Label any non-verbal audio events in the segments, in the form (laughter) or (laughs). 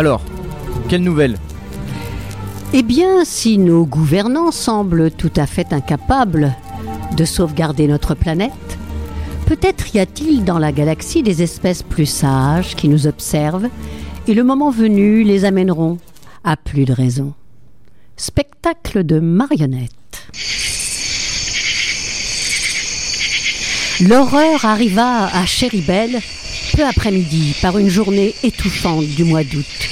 Alors, quelle nouvelle? Eh bien, si nos gouvernants semblent tout à fait incapables de sauvegarder notre planète, peut-être y a-t-il dans la galaxie des espèces plus sages qui nous observent et le moment venu les amèneront à plus de raison. Spectacle de marionnettes. L'horreur arriva à Chéribel peu après-midi par une journée étouffante du mois d'août.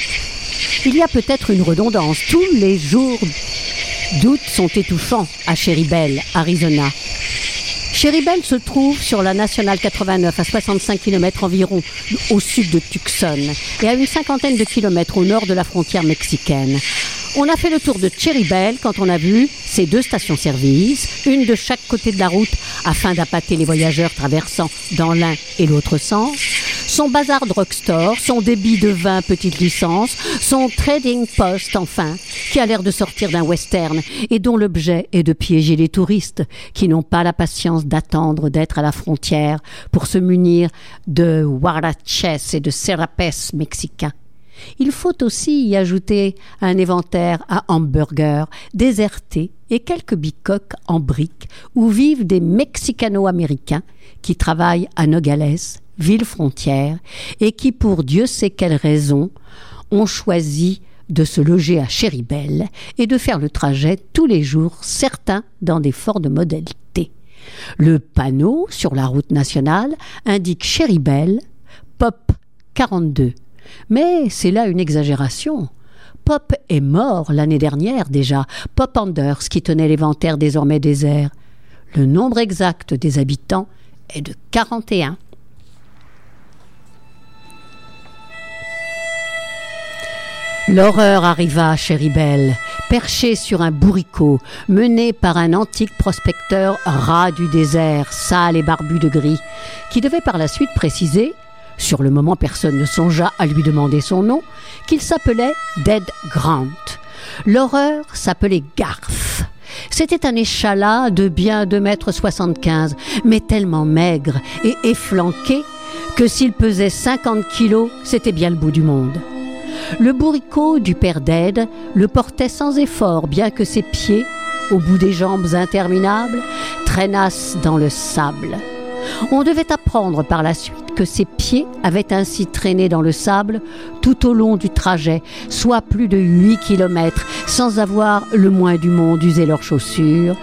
Il y a peut-être une redondance. Tous les jours d'août sont étouffants à Chéribel, Arizona. Chéribel se trouve sur la nationale 89 à 65 km environ au sud de Tucson et à une cinquantaine de kilomètres au nord de la frontière mexicaine. On a fait le tour de Cherrybelle quand on a vu ces deux stations-service, une de chaque côté de la route afin d'appâter les voyageurs traversant dans l'un et l'autre sens, son bazar drugstore, son débit de vin petite licence, son trading post enfin, qui a l'air de sortir d'un western et dont l'objet est de piéger les touristes qui n'ont pas la patience d'attendre d'être à la frontière pour se munir de huaraches et de serapes mexicains. Il faut aussi y ajouter un inventaire à hamburgers désertés et quelques bicoques en briques où vivent des Mexicano-américains qui travaillent à Nogales, ville frontière, et qui, pour Dieu sait quelle raison, ont choisi de se loger à Chéribel et de faire le trajet tous les jours, certains dans des forts de modèle T. Le panneau sur la route nationale indique Chéribel, Pop 42. Mais c'est là une exagération. Pop est mort l'année dernière déjà, Pop Anders qui tenait l'inventaire désormais désert. Le nombre exact des habitants est de 41. L'horreur arriva à Chéribel, perché sur un bourricot, mené par un antique prospecteur rat du désert, sale et barbu de gris, qui devait par la suite préciser, sur le moment personne ne songea à lui demander son nom, qu'il s'appelait Dead Grant. L'horreur s'appelait Garth. C'était un échalas de bien deux mètres soixante-quinze, mais tellement maigre et efflanqué que s'il pesait cinquante kilos, c'était bien le bout du monde. Le bourricot du père d'Ed le portait sans effort, bien que ses pieds, au bout des jambes interminables, traînassent dans le sable. On devait apprendre par la suite que ses pieds avaient ainsi traîné dans le sable tout au long du trajet, soit plus de 8 kilomètres, sans avoir le moins du monde usé leurs chaussures,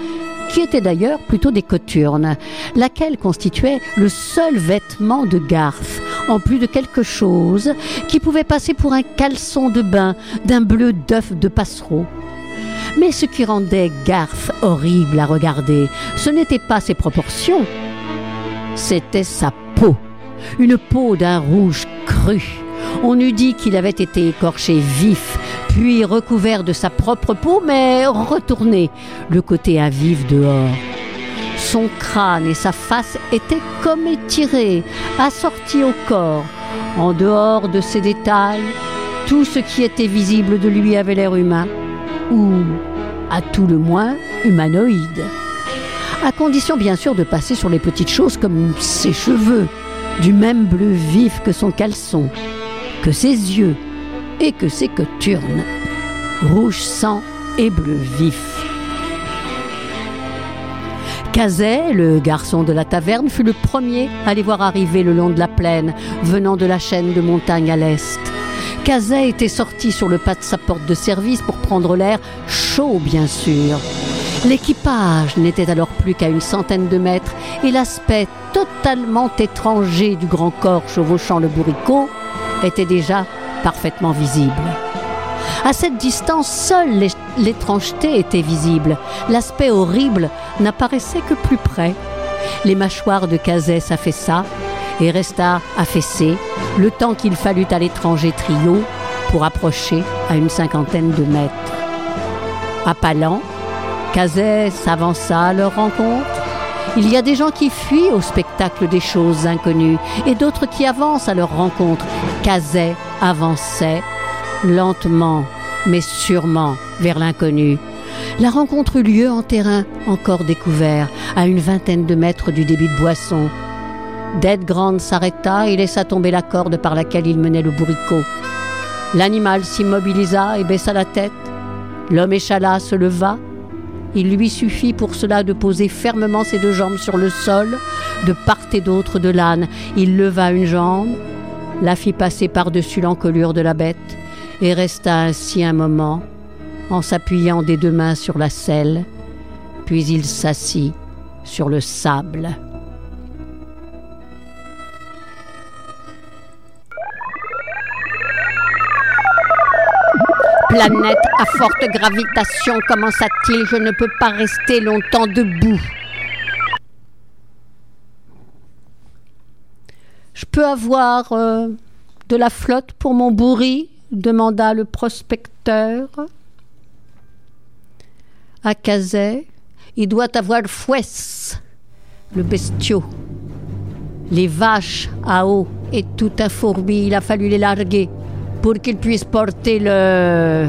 qui étaient d'ailleurs plutôt des coturnes, laquelle constituait le seul vêtement de Garth, en plus de quelque chose qui pouvait passer pour un caleçon de bain d'un bleu d'œuf de passereau. Mais ce qui rendait Garth horrible à regarder, ce n'était pas ses proportions, c'était sa peau, une peau d'un rouge cru. On eût dit qu'il avait été écorché vif, puis recouvert de sa propre peau, mais retourné, le côté à vif dehors. Son crâne et sa face étaient comme étirés, assortis au corps. En dehors de ces détails, tout ce qui était visible de lui avait l'air humain, ou, à tout le moins, humanoïde. À condition bien sûr de passer sur les petites choses comme ses cheveux, du même bleu vif que son caleçon, que ses yeux et que ses coturnes, rouge sang et bleu vif. Cazet, le garçon de la taverne, fut le premier à les voir arriver le long de la plaine, venant de la chaîne de montagnes à l'est. Cazet était sorti sur le pas de sa porte de service pour prendre l'air chaud, bien sûr. L'équipage n'était alors plus qu'à une centaine de mètres et l'aspect totalement étranger du grand corps chevauchant le bourricot était déjà parfaitement visible. À cette distance, seule l'étrangeté était visible. L'aspect horrible n'apparaissait que plus près. Les mâchoires de Cazet s'affaissa et resta affaissé le temps qu'il fallut à l'étranger trio pour approcher à une cinquantaine de mètres. Appalant, Cazet s'avança à leur rencontre. Il y a des gens qui fuient au spectacle des choses inconnues et d'autres qui avancent à leur rencontre. Cazet avançait lentement mais sûrement vers l'inconnu. La rencontre eut lieu en terrain encore découvert, à une vingtaine de mètres du débit de boisson. Dead Grant s'arrêta et laissa tomber la corde par laquelle il menait le bourricot. L'animal s'immobilisa et baissa la tête. L'homme échala se leva. Il lui suffit pour cela de poser fermement ses deux jambes sur le sol, de part et d'autre de l'âne. Il leva une jambe, la fit passer par-dessus l'encolure de la bête, et resta ainsi un moment, en s'appuyant des deux mains sur la selle, puis il s'assit sur le sable. Planète à forte gravitation, commença-t-il, je ne peux pas rester longtemps debout. Je peux avoir euh, de la flotte pour mon bourri? demanda le prospecteur. À Cazet, il doit avoir fouesse, le bestiau. Les vaches à eau et tout un fourbi, il a fallu les larguer pour qu'ils puissent porter le.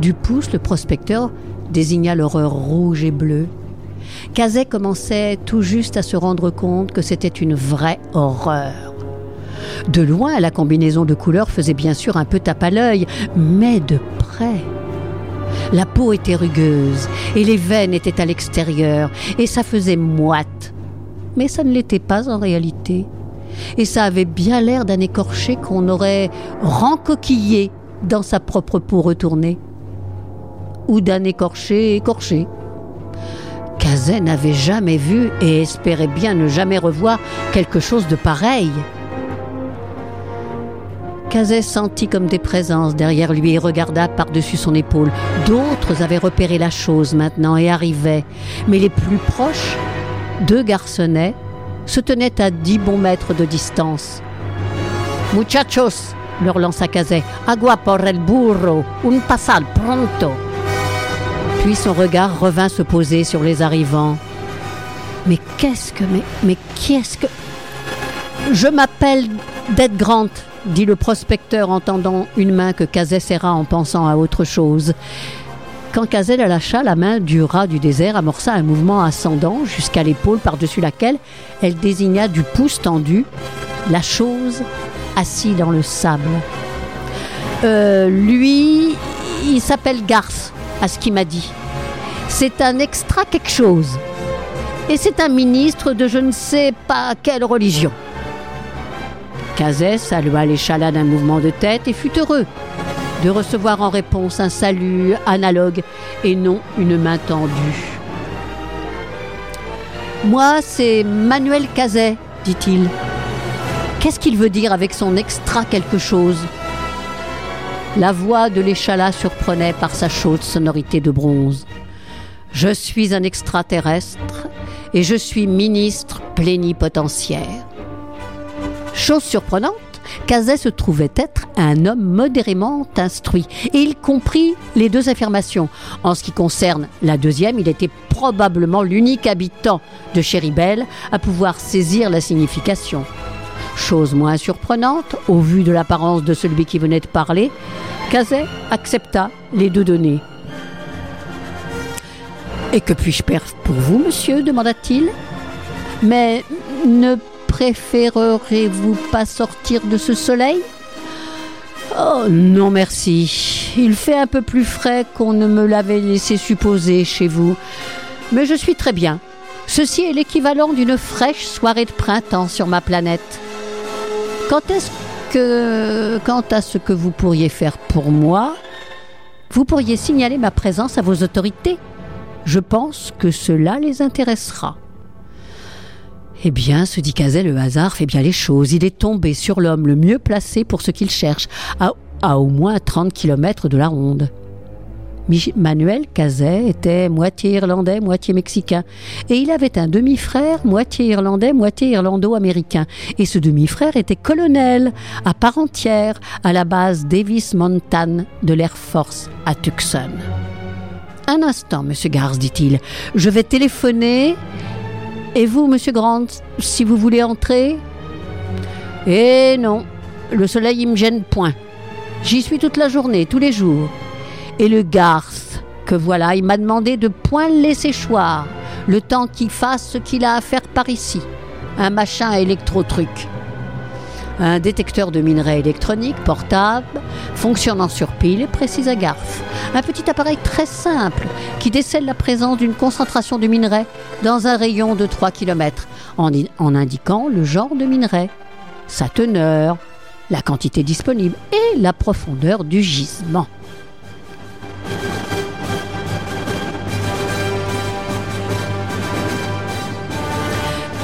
Du pouce, le prospecteur désigna l'horreur rouge et bleue. Cazet commençait tout juste à se rendre compte que c'était une vraie horreur. De loin, la combinaison de couleurs faisait bien sûr un peu tape à l'œil, mais de près. La peau était rugueuse et les veines étaient à l'extérieur et ça faisait moite. Mais ça ne l'était pas en réalité. Et ça avait bien l'air d'un écorché qu'on aurait rencoquillé dans sa propre peau retournée. Ou d'un écorché écorché. Cazet n'avait jamais vu et espérait bien ne jamais revoir quelque chose de pareil. Cazet sentit comme des présences derrière lui et regarda par-dessus son épaule. D'autres avaient repéré la chose maintenant et arrivaient, mais les plus proches, deux garçonnets, se tenaient à dix bons mètres de distance. Muchachos, leur lança Cazet, agua por el burro, un pasal pronto. Puis son regard revint se poser sur les arrivants. Mais qu'est-ce que, mais, mais qu'est-ce que... Je m'appelle Dead Grant, dit le prospecteur en tendant une main que Cazet serra en pensant à autre chose. Quand Cazet la lâcha, la main du rat du désert amorça un mouvement ascendant jusqu'à l'épaule par-dessus laquelle elle désigna du pouce tendu la chose assise dans le sable. Euh, lui, il s'appelle Garth, à ce qu'il m'a dit. C'est un extra quelque chose. Et c'est un ministre de je ne sais pas quelle religion. Cazet salua l'échalas d'un mouvement de tête et fut heureux de recevoir en réponse un salut analogue et non une main tendue. Moi, c'est Manuel Cazet, dit-il. Qu'est-ce qu'il veut dire avec son extra quelque chose? La voix de l'échalas surprenait par sa chaude sonorité de bronze. Je suis un extraterrestre et je suis ministre plénipotentiaire. Chose surprenante, Cazet se trouvait être un homme modérément instruit, et il comprit les deux affirmations. En ce qui concerne la deuxième, il était probablement l'unique habitant de Chéribel à pouvoir saisir la signification. Chose moins surprenante, au vu de l'apparence de celui qui venait de parler, Cazet accepta les deux données. Et que puis-je faire pour vous, monsieur? demanda-t-il. Mais ne préférerez-vous pas sortir de ce soleil? Oh non merci. Il fait un peu plus frais qu'on ne me l'avait laissé supposer chez vous. Mais je suis très bien. Ceci est l'équivalent d'une fraîche soirée de printemps sur ma planète. Quand est-ce que. Quant à ce que vous pourriez faire pour moi, vous pourriez signaler ma présence à vos autorités. Je pense que cela les intéressera. Eh bien, se dit Cazet, le hasard fait bien les choses. Il est tombé sur l'homme le mieux placé pour ce qu'il cherche, à, au moins 30 kilomètres de la ronde. Manuel Cazet était moitié irlandais, moitié mexicain, et il avait un demi-frère, moitié irlandais, moitié irlando-américain. Et ce demi-frère était colonel, à part entière, à la base Davis Mountain de l'Air Force à Tucson. Un instant, monsieur Garth, dit-il, je vais téléphoner et vous, monsieur Grant, si vous voulez entrer? Eh non, le soleil, il me gêne point. J'y suis toute la journée, tous les jours. Et le Garth, que voilà, il m'a demandé de point le laisser choir, le temps qu'il fasse ce qu'il a à faire par ici. Un machin électro-truc. Un détecteur de minerais électroniques portable, fonctionnant sur pile et précis à gaffe. Un petit appareil très simple qui décèle la présence d'une concentration de minerais dans un rayon de 3 km en indiquant le genre de minerai, sa teneur, la quantité disponible et la profondeur du gisement.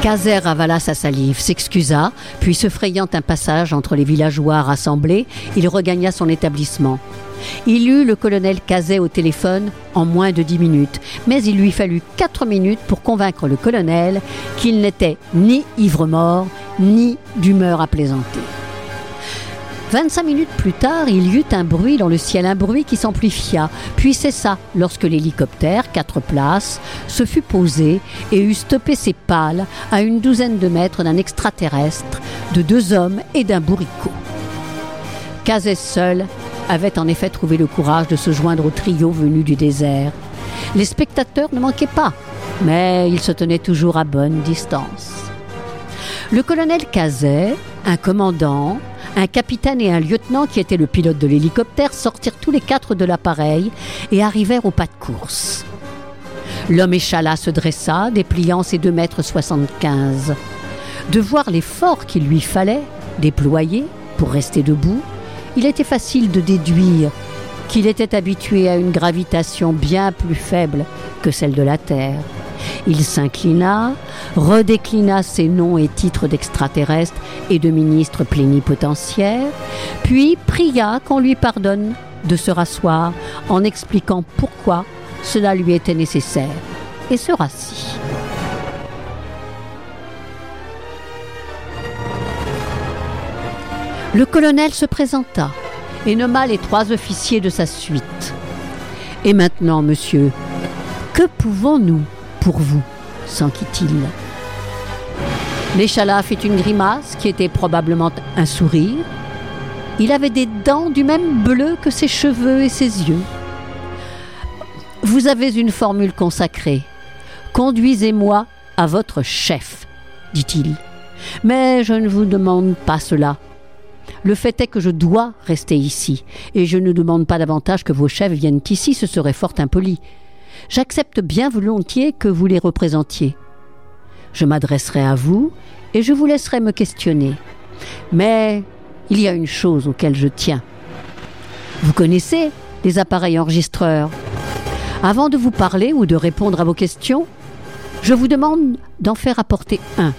Caser avala sa salive, s'excusa, puis se frayant un passage entre les villageois rassemblés, il regagna son établissement. Il eut le colonel Cazet au téléphone en moins de dix minutes, mais il lui fallut quatre minutes pour convaincre le colonel qu'il n'était ni ivre-mort, ni d'humeur à plaisanter. 25 minutes plus tard, il y eut un bruit dans le ciel, un bruit qui s'amplifia, puis cessa lorsque l'hélicoptère, quatre places, se fut posé et eut stoppé ses pales à une douzaine de mètres d'un extraterrestre, de deux hommes et d'un bourricot. Cazès seul avait en effet trouvé le courage de se joindre au trio venu du désert. Les spectateurs ne manquaient pas, mais ils se tenaient toujours à bonne distance. Le colonel Cazet, un commandant, un capitaine et un lieutenant qui étaient le pilote de l'hélicoptère sortirent tous les quatre de l'appareil et arrivèrent au pas de course. L'homme échala se dressa, dépliant ses deux mètres soixante-quinze. De voir l'effort qu'il lui fallait déployer pour rester debout, il était facile de déduire qu'il était habitué à une gravitation bien plus faible que celle de la Terre. Il s'inclina, redéclina ses noms et titres d'extraterrestres et de ministres plénipotentiaires, puis pria qu'on lui pardonne de se rasseoir en expliquant pourquoi cela lui était nécessaire, et se rassit. Le colonel se présenta et nomma les trois officiers de sa suite. Et maintenant, monsieur, que pouvons-nous pour vous s'enquit-il. L'échalas fit une grimace qui était probablement un sourire. Il avait des dents du même bleu que ses cheveux et ses yeux. Vous avez une formule consacrée. Conduisez-moi à votre chef, dit-il. Mais je ne vous demande pas cela. Le fait est que je dois rester ici, et je ne demande pas davantage que vos chefs viennent ici, ce serait fort impoli. J'accepte bien volontiers que vous les représentiez. Je m'adresserai à vous et je vous laisserai me questionner. Mais il y a une chose auquel je tiens. Vous connaissez les appareils enregistreurs. Avant de vous parler ou de répondre à vos questions, je vous demande d'en faire apporter un.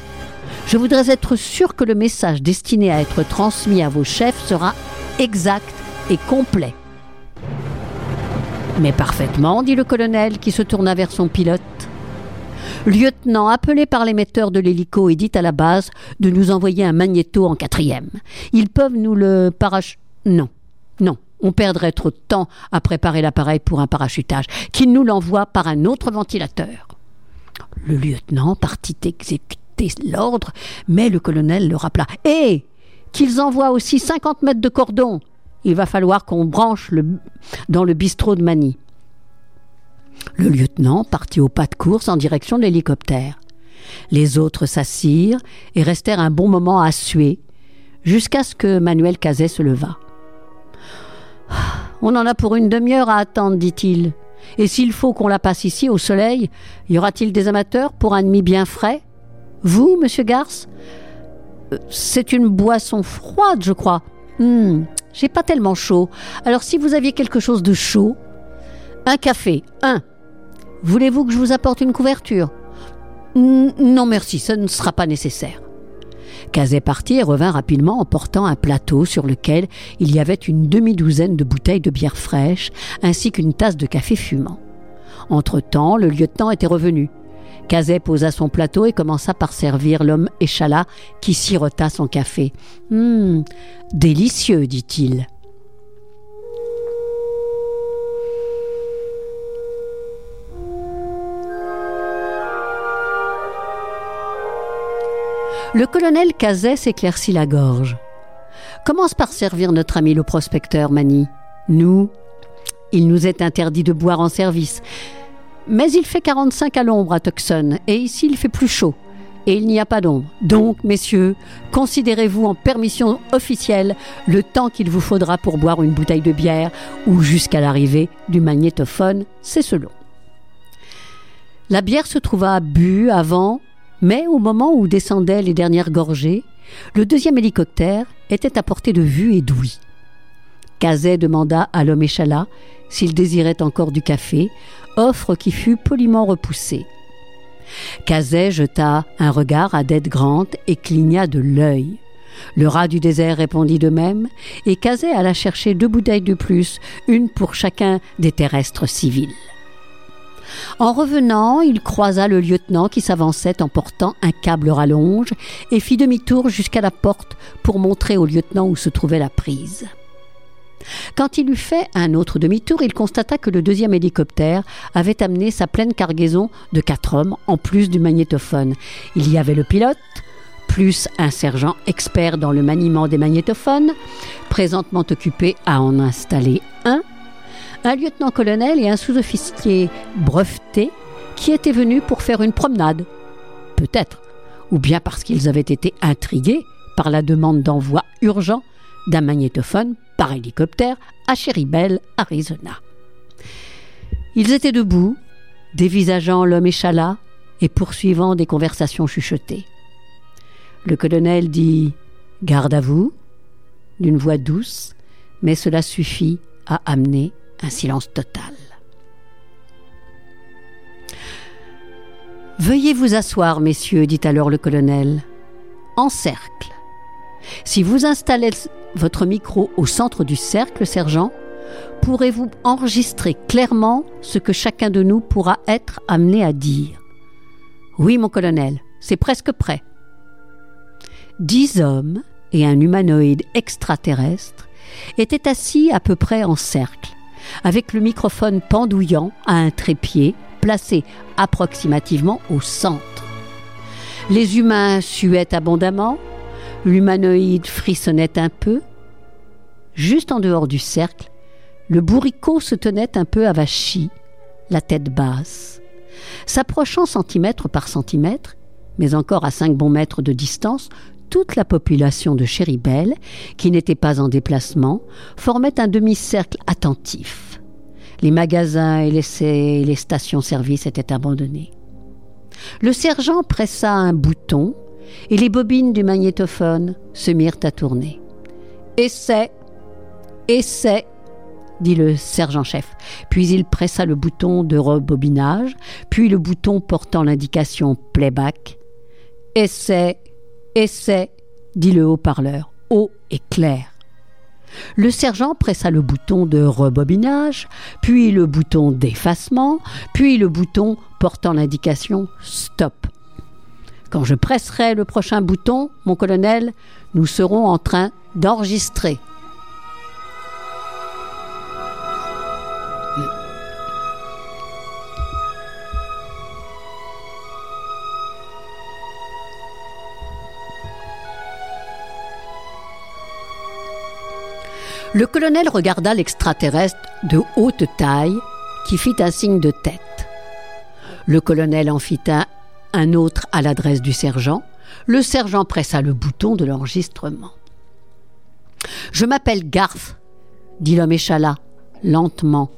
Je voudrais être sûr que le message destiné à être transmis à vos chefs sera exact et complet. Mais parfaitement, dit le colonel qui se tourna vers son pilote. Lieutenant, appelé par l'émetteur de l'hélico et dit à la base de nous envoyer un magnéto en quatrième. Ils peuvent nous le parach... Non, non, on perdrait trop de temps à préparer l'appareil pour un parachutage. Qu'ils nous l'envoient par un autre ventilateur. Le lieutenant partit exécuter l'ordre, mais le colonel le rappela. Et qu'ils envoient aussi 50 mètres de cordon il va falloir qu'on branche le, dans le bistrot de Manille. Le lieutenant partit au pas de course en direction de l'hélicoptère. Les autres s'assirent et restèrent un bon moment à suer, jusqu'à ce que Manuel Cazet se leva. On en a pour une demi-heure à attendre, dit-il. Et s'il faut qu'on la passe ici au soleil, y aura-t-il des amateurs pour un demi bien frais? Vous, monsieur Garce? Euh, C'est une boisson froide, je crois. Hum, j'ai pas tellement chaud. Alors si vous aviez quelque chose de chaud, un café, un. Voulez-vous que je vous apporte une couverture? Non merci, ça ne sera pas nécessaire. Cazet partit et revint rapidement en portant un plateau sur lequel il y avait une demi-douzaine de bouteilles de bière fraîche ainsi qu'une tasse de café fumant. Entre-temps, le lieutenant était revenu. Cazet posa son plateau et commença par servir l'homme échalas qui sirota son café. Hum, délicieux, dit-il. Le colonel Cazet s'éclaircit la gorge. Commence par servir notre ami le prospecteur Mani. Nous, il nous est interdit de boire en service. Mais il fait 45 à l'ombre à Tucson, et ici il fait plus chaud. et il n'y a pas d'ombre. Donc, messieurs, considérez-vous en permission officielle le temps qu'il vous faudra pour boire une bouteille de bière ou jusqu'à l'arrivée du magnétophone, c'est selon. La bière se trouva bue avant, mais au moment où descendaient les dernières gorgées, le deuxième hélicoptère était à portée de vue et d'ouïe. Cazet demanda à l'homme échalas s'il désirait encore du café, offre qui fut poliment repoussée. Cazet jeta un regard à Dead Grant et cligna de l'œil. Le rat du désert répondit de même, et Cazet alla chercher deux bouteilles de plus, une pour chacun des terrestres civils. En revenant, il croisa le lieutenant qui s'avançait en portant un câble rallonge et fit demi-tour jusqu'à la porte pour montrer au lieutenant où se trouvait la prise. Quand il eut fait un autre demi-tour, il constata que le deuxième hélicoptère avait amené sa pleine cargaison de quatre hommes, en plus du magnétophone. Il y avait le pilote, plus un sergent expert dans le maniement des magnétophones, présentement occupé à en installer un, un lieutenant-colonel et un sous-officier breveté qui étaient venus pour faire une promenade. Peut-être, ou bien parce qu'ils avaient été intrigués par la demande d'envoi urgent d'un magnétophone par hélicoptère à Cherrybelle, Arizona. Ils étaient debout, dévisageant l'homme échalas et poursuivant des conversations chuchotées. Le colonel dit Garde à vous, d'une voix douce, mais cela suffit à amener un silence total. Veuillez vous asseoir, messieurs, dit alors le colonel. En cercle. Si vous installez votre micro au centre du cercle, sergent, pourrez-vous enregistrer clairement ce que chacun de nous pourra être amené à dire? Oui, mon colonel, c'est presque prêt. Dix hommes et un humanoïde extraterrestre étaient assis à peu près en cercle, avec le microphone pendouillant à un trépied placé approximativement au centre. Les humains suaient abondamment, L'humanoïde frissonnait un peu. Juste en dehors du cercle, le bourricot se tenait un peu avachi, la tête basse. S'approchant centimètre par centimètre, mais encore à cinq bons mètres de distance, toute la population de Chéribel, qui n'était pas en déplacement, formait un demi-cercle attentif. Les magasins et les, les stations-service étaient abandonnés. Le sergent pressa un bouton et les bobines du magnétophone se mirent à tourner. Essai, essai, dit le sergent-chef. Puis il pressa le bouton de rebobinage, puis le bouton portant l'indication playback. Essai, essai, dit le haut-parleur, haut et clair. Le sergent pressa le bouton de rebobinage, puis le bouton d'effacement, puis le bouton portant l'indication stop. Quand je presserai le prochain bouton, mon colonel, nous serons en train d'enregistrer. Le colonel regarda l'extraterrestre de haute taille qui fit un signe de tête. Le colonel en fit un un autre à l'adresse du sergent. Le sergent pressa le bouton de l'enregistrement. Je m'appelle Garth, dit l'homme échalas, lentement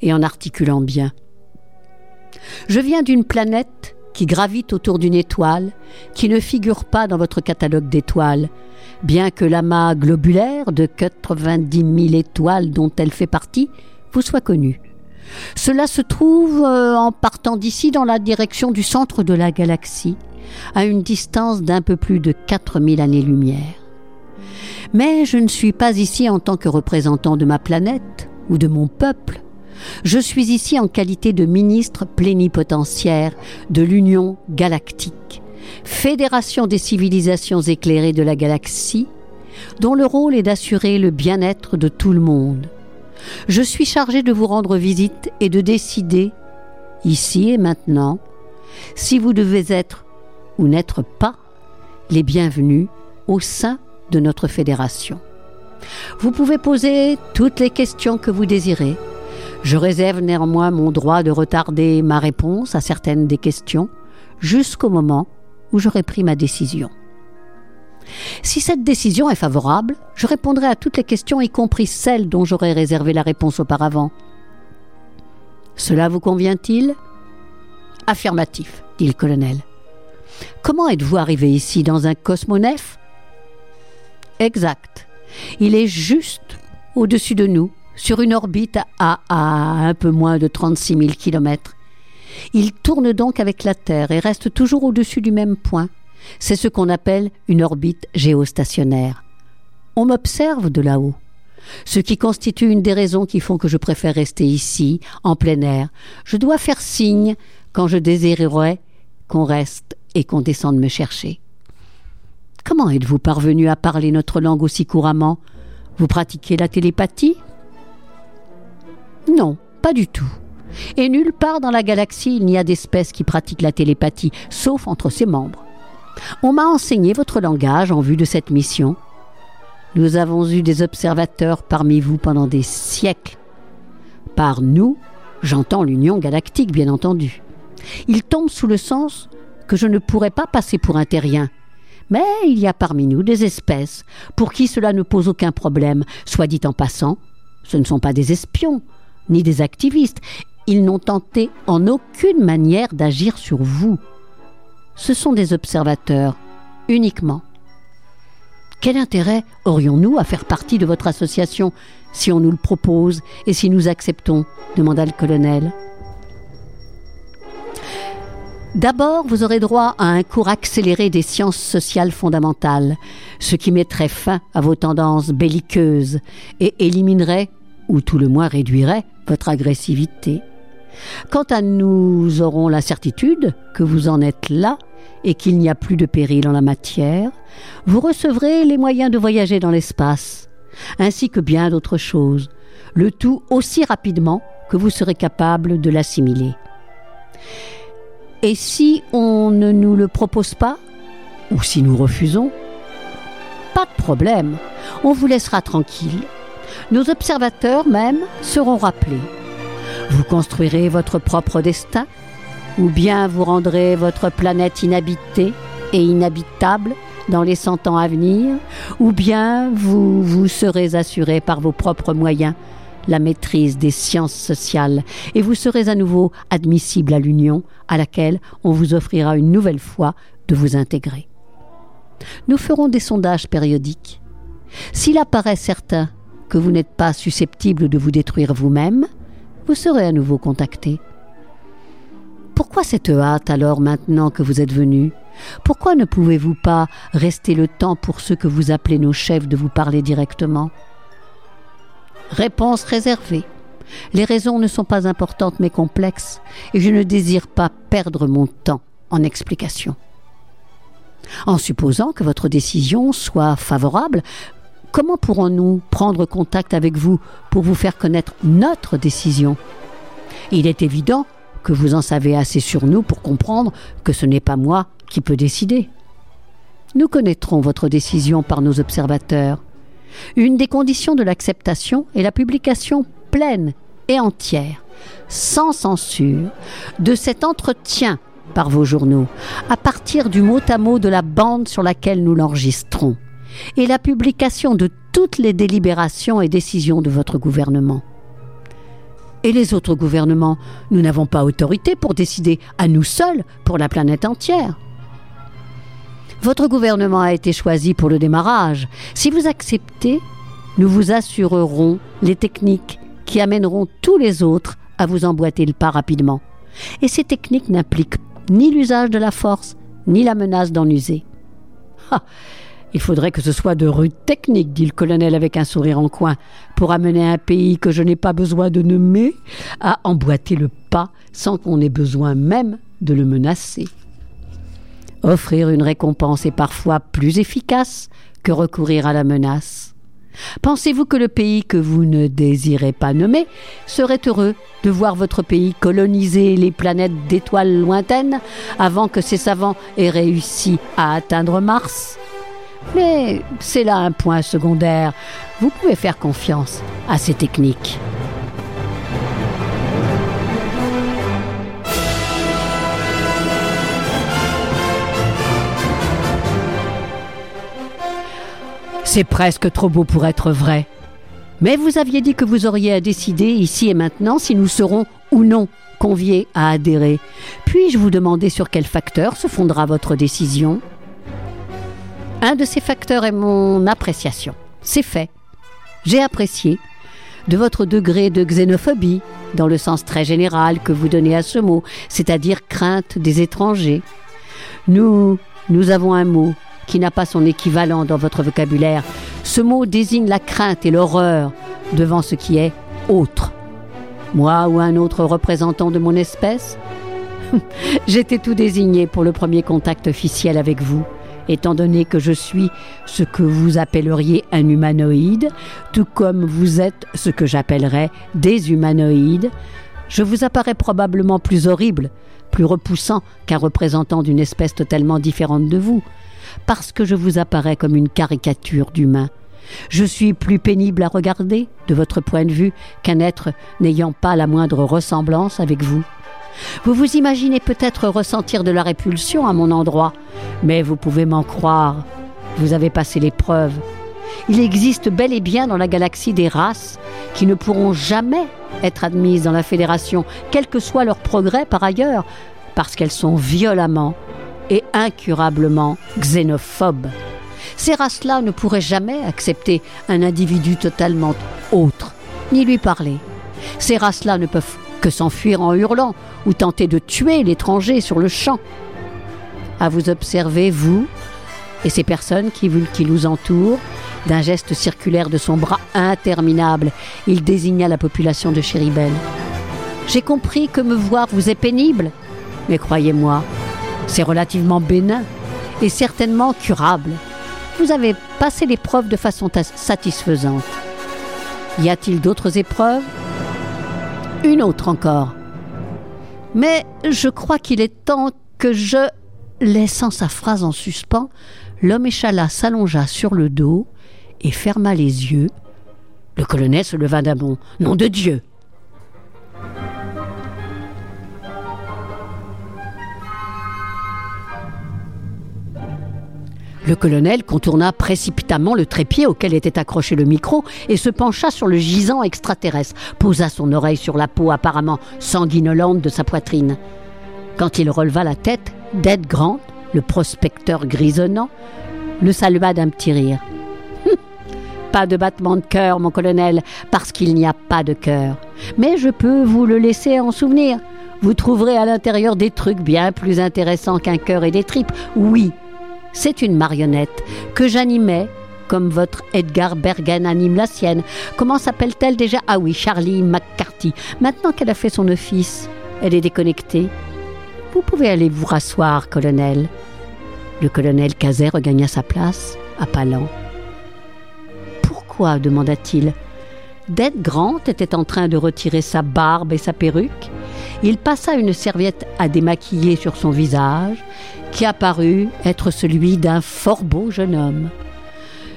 et en articulant bien. Je viens d'une planète qui gravite autour d'une étoile qui ne figure pas dans votre catalogue d'étoiles, bien que l'amas globulaire de 90 000 étoiles dont elle fait partie vous soit connu. Cela se trouve euh, en partant d'ici dans la direction du centre de la galaxie, à une distance d'un peu plus de 4000 années-lumière. Mais je ne suis pas ici en tant que représentant de ma planète ou de mon peuple. Je suis ici en qualité de ministre plénipotentiaire de l'Union galactique, fédération des civilisations éclairées de la galaxie, dont le rôle est d'assurer le bien-être de tout le monde je suis chargé de vous rendre visite et de décider, ici et maintenant, si vous devez être ou n'être pas les bienvenus au sein de notre fédération. Vous pouvez poser toutes les questions que vous désirez. Je réserve néanmoins mon droit de retarder ma réponse à certaines des questions jusqu'au moment où j'aurai pris ma décision. Si cette décision est favorable, je répondrai à toutes les questions, y compris celles dont j'aurais réservé la réponse auparavant. Cela vous convient-il? Affirmatif, dit le colonel. Comment êtes-vous arrivé ici dans un cosmonef? Exact. Il est juste au-dessus de nous, sur une orbite à, un peu moins de 36 000 kilomètres. Il tourne donc avec la Terre et reste toujours au-dessus du même point. C'est ce qu'on appelle une orbite géostationnaire. On m'observe de là-haut. Ce qui constitue une des raisons qui font que je préfère rester ici, en plein air. Je dois faire signe quand je désirerais qu'on reste et qu'on descende me chercher. Comment êtes-vous parvenu à parler notre langue aussi couramment? Vous pratiquez la télépathie? Non, pas du tout. Et nulle part dans la galaxie il n'y a d'espèce qui pratique la télépathie, sauf entre ses membres. On m'a enseigné votre langage en vue de cette mission. Nous avons eu des observateurs parmi vous pendant des siècles. Par nous, j'entends l'Union galactique, bien entendu. Il tombe sous le sens que je ne pourrais pas passer pour un terrien. Mais il y a parmi nous des espèces pour qui cela ne pose aucun problème. Soit dit en passant, ce ne sont pas des espions, ni des activistes. Ils n'ont tenté en aucune manière d'agir sur vous. Ce sont des observateurs, uniquement. Quel intérêt aurions-nous à faire partie de votre association si on nous le propose et si nous acceptons demanda le colonel. D'abord, vous aurez droit à un cours accéléré des sciences sociales fondamentales, ce qui mettrait fin à vos tendances belliqueuses et éliminerait, ou tout le moins réduirait, votre agressivité. Quant à nous aurons la certitude que vous en êtes là et qu'il n'y a plus de péril en la matière, vous recevrez les moyens de voyager dans l'espace, ainsi que bien d'autres choses, le tout aussi rapidement que vous serez capable de l'assimiler. Et si on ne nous le propose pas Ou si nous refusons Pas de problème, on vous laissera tranquille. Nos observateurs même seront rappelés. Vous construirez votre propre destin Ou bien vous rendrez votre planète inhabitée et inhabitable dans les cent ans à venir Ou bien vous vous serez assuré par vos propres moyens la maîtrise des sciences sociales, et vous serez à nouveau admissible à l'Union, à laquelle on vous offrira une nouvelle fois de vous intégrer. Nous ferons des sondages périodiques. S'il apparaît certain que vous n'êtes pas susceptible de vous détruire vous-même, vous serez à nouveau contacté. Cette hâte alors maintenant que vous êtes venu? Pourquoi ne pouvez-vous pas rester le temps pour ceux que vous appelez nos chefs de vous parler directement? Réponse réservée. Les raisons ne sont pas importantes mais complexes et je ne désire pas perdre mon temps en explications. En supposant que votre décision soit favorable, comment pourrons-nous prendre contact avec vous pour vous faire connaître notre décision? Il est évident que vous en savez assez sur nous pour comprendre que ce n'est pas moi qui peux décider. Nous connaîtrons votre décision par nos observateurs une des conditions de l'acceptation est la publication pleine et entière, sans censure, de cet entretien par vos journaux, à partir du mot à mot de la bande sur laquelle nous l'enregistrons, et la publication de toutes les délibérations et décisions de votre gouvernement. Et les autres gouvernements, nous n'avons pas autorité pour décider à nous seuls pour la planète entière. Votre gouvernement a été choisi pour le démarrage. Si vous acceptez, nous vous assurerons les techniques qui amèneront tous les autres à vous emboîter le pas rapidement. Et ces techniques n'impliquent ni l'usage de la force, ni la menace d'en user. Il faudrait que ce soit de rudes techniques, dit le colonel avec un sourire en coin, pour amener un pays que je n'ai pas besoin de nommer à emboîter le pas sans qu'on ait besoin même de le menacer. Offrir une récompense est parfois plus efficace que recourir à la menace. Pensez-vous que le pays que vous ne désirez pas nommer serait heureux de voir votre pays coloniser les planètes d'étoiles lointaines avant que ses savants aient réussi à atteindre Mars? Mais c'est là un point secondaire. Vous pouvez faire confiance à ces techniques. C'est presque trop beau pour être vrai. Mais vous aviez dit que vous auriez à décider ici et maintenant si nous serons ou non conviés à adhérer. Puis-je vous demander sur quel facteur se fondera votre décision? Un de ces facteurs est mon appréciation. C'est fait. J'ai apprécié de votre degré de xénophobie, dans le sens très général que vous donnez à ce mot, c'est-à-dire crainte des étrangers. Nous, nous avons un mot qui n'a pas son équivalent dans votre vocabulaire. Ce mot désigne la crainte et l'horreur devant ce qui est autre. Moi ou un autre représentant de mon espèce? (laughs) J'étais tout désigné pour le premier contact officiel avec vous étant donné que je suis ce que vous appelleriez un humanoïde, tout comme vous êtes ce que j'appellerais des humanoïdes, je vous apparais probablement plus horrible, plus repoussant qu'un représentant d'une espèce totalement différente de vous, parce que je vous apparais comme une caricature d'humain. Je suis plus pénible à regarder, de votre point de vue, qu'un être n'ayant pas la moindre ressemblance avec vous. Vous vous imaginez peut-être ressentir de la répulsion à mon endroit, mais vous pouvez m'en croire. Vous avez passé l'épreuve. Il existe bel et bien dans la galaxie des races qui ne pourront jamais être admises dans la Fédération, quel que soit leur progrès par ailleurs, parce qu'elles sont violemment et incurablement xénophobes. Ces races-là ne pourraient jamais accepter un individu totalement autre, ni lui parler. Ces races-là ne peuvent que s'enfuir en hurlant ou tenter de tuer l'étranger sur le champ. À vous observer, vous et ces personnes qui, qui nous entourent, d'un geste circulaire de son bras interminable, il désigna la population de Chéribel. J'ai compris que me voir vous est pénible, mais croyez-moi, c'est relativement bénin et certainement curable. Vous avez passé l'épreuve de façon satisfaisante. Y a-t-il d'autres épreuves? Une autre encore. Mais je crois qu'il est temps que je. Laissant sa phrase en suspens, l'homme échala s'allongea sur le dos et ferma les yeux. Le colonel se leva d'un bond. Nom de Dieu Le colonel contourna précipitamment le trépied auquel était accroché le micro et se pencha sur le gisant extraterrestre, posa son oreille sur la peau apparemment sanguinolente de sa poitrine. Quand il releva la tête, Dead Grant, le prospecteur grisonnant, le salua d'un petit rire. (laughs) Pas de battement de cœur, mon colonel, parce qu'il n'y a pas de cœur. Mais je peux vous le laisser en souvenir. Vous trouverez à l'intérieur des trucs bien plus intéressants qu'un cœur et des tripes. Oui, c'est une marionnette que j'animais comme votre Edgar Bergen anime la sienne. Comment s'appelle-t-elle déjà? Ah oui, Charlie McCarthy. Maintenant qu'elle a fait son office, elle est déconnectée. Vous pouvez aller vous rasseoir, colonel. Le colonel Cazet regagna sa place, à pas Pourquoi? demanda-t-il. Dead Grant était en train de retirer sa barbe et sa perruque? Il passa une serviette à démaquiller sur son visage qui apparut être celui d'un fort beau jeune homme.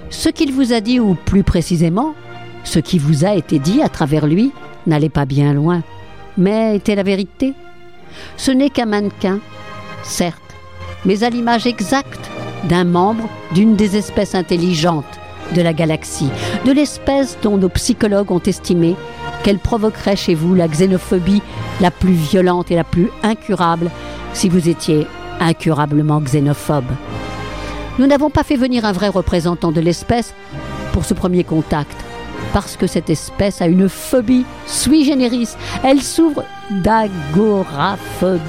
Ce qu'il vous a dit, ou plus précisément, ce qui vous a été dit à travers lui, n'allait pas bien loin, mais était la vérité. Ce n'est qu'un mannequin, certes, mais à l'image exacte d'un membre d'une des espèces intelligentes de la galaxie, de l'espèce dont nos psychologues ont estimé qu'elle provoquerait chez vous la xénophobie la plus violente et la plus incurable si vous étiez incurablement xénophobe. Nous n'avons pas fait venir un vrai représentant de l'espèce pour ce premier contact, parce que cette espèce a une phobie sui generis. Elle s'ouvre d'agoraphobie,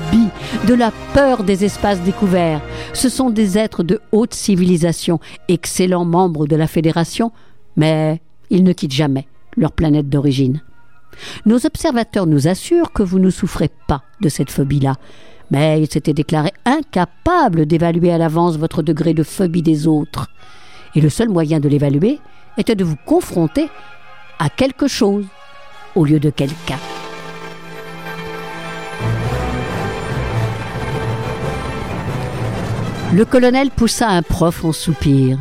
de la peur des espaces découverts. Ce sont des êtres de haute civilisation, excellents membres de la Fédération, mais ils ne quittent jamais leur planète d'origine. Nos observateurs nous assurent que vous ne souffrez pas de cette phobie-là, mais il s'était déclaré incapable d'évaluer à l'avance votre degré de phobie des autres. Et le seul moyen de l'évaluer était de vous confronter à quelque chose au lieu de quelqu'un. Le colonel poussa un profond soupir.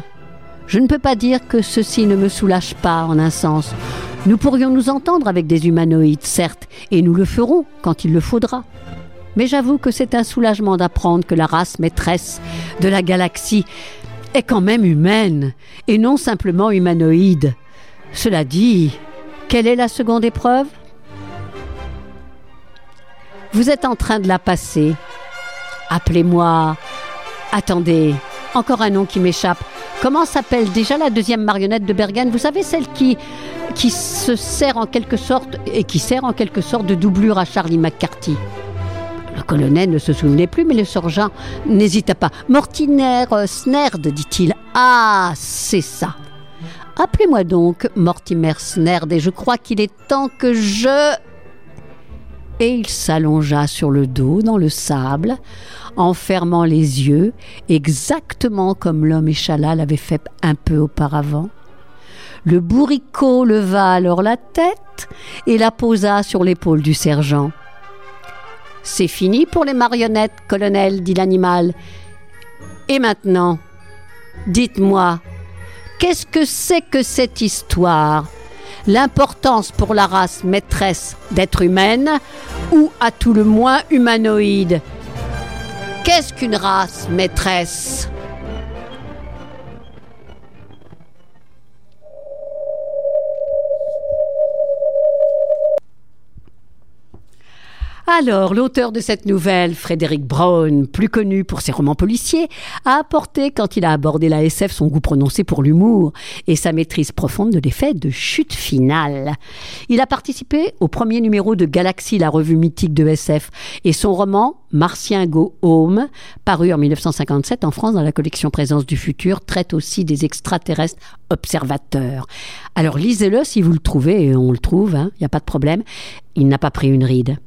Je ne peux pas dire que ceci ne me soulage pas en un sens. Nous pourrions nous entendre avec des humanoïdes, certes, et nous le ferons quand il le faudra mais j'avoue que c'est un soulagement d'apprendre que la race maîtresse de la galaxie est quand même humaine et non simplement humanoïde. Cela dit, quelle est la seconde épreuve? Vous êtes en train de la passer. Appelez-moi. Attendez, encore un nom qui m'échappe. Comment s'appelle déjà la deuxième marionnette de Bergen Vous savez, celle qui, se sert en quelque sorte et qui sert en quelque sorte de doublure à Charlie McCarthy. Le colonel ne se souvenait plus, mais le sergent n'hésita pas. Mortiner euh, Snerd, dit-il. Ah, c'est ça. Appelez-moi donc Mortimer Snerd, et je crois qu'il est temps que je... Et il s'allongea sur le dos dans le sable, en fermant les yeux, exactement comme l'homme échala l'avait fait un peu auparavant. Le bourricot leva alors la tête et la posa sur l'épaule du sergent. C'est fini pour les marionnettes, colonel, dit l'animal. Et maintenant, dites-moi, qu'est-ce que c'est que cette histoire? L'importance pour la race maîtresse d'être humaine ou à tout le moins humanoïde. Qu'est-ce qu'une race maîtresse? Alors, l'auteur de cette nouvelle, Frédéric Brown, plus connu pour ses romans policiers, a apporté, quand il a abordé la SF, son goût prononcé pour l'humour et sa maîtrise profonde de l'effet de chute finale. Il a participé au premier numéro de Galaxy, la revue mythique de SF, et son roman Martien Go Home, paru en 1957 en France dans la collection Présence du futur, traite aussi des extraterrestres observateurs. Alors lisez-le si vous le trouvez, et on le trouve, il hein, n'y a pas de problème. Il n'a pas pris une ride.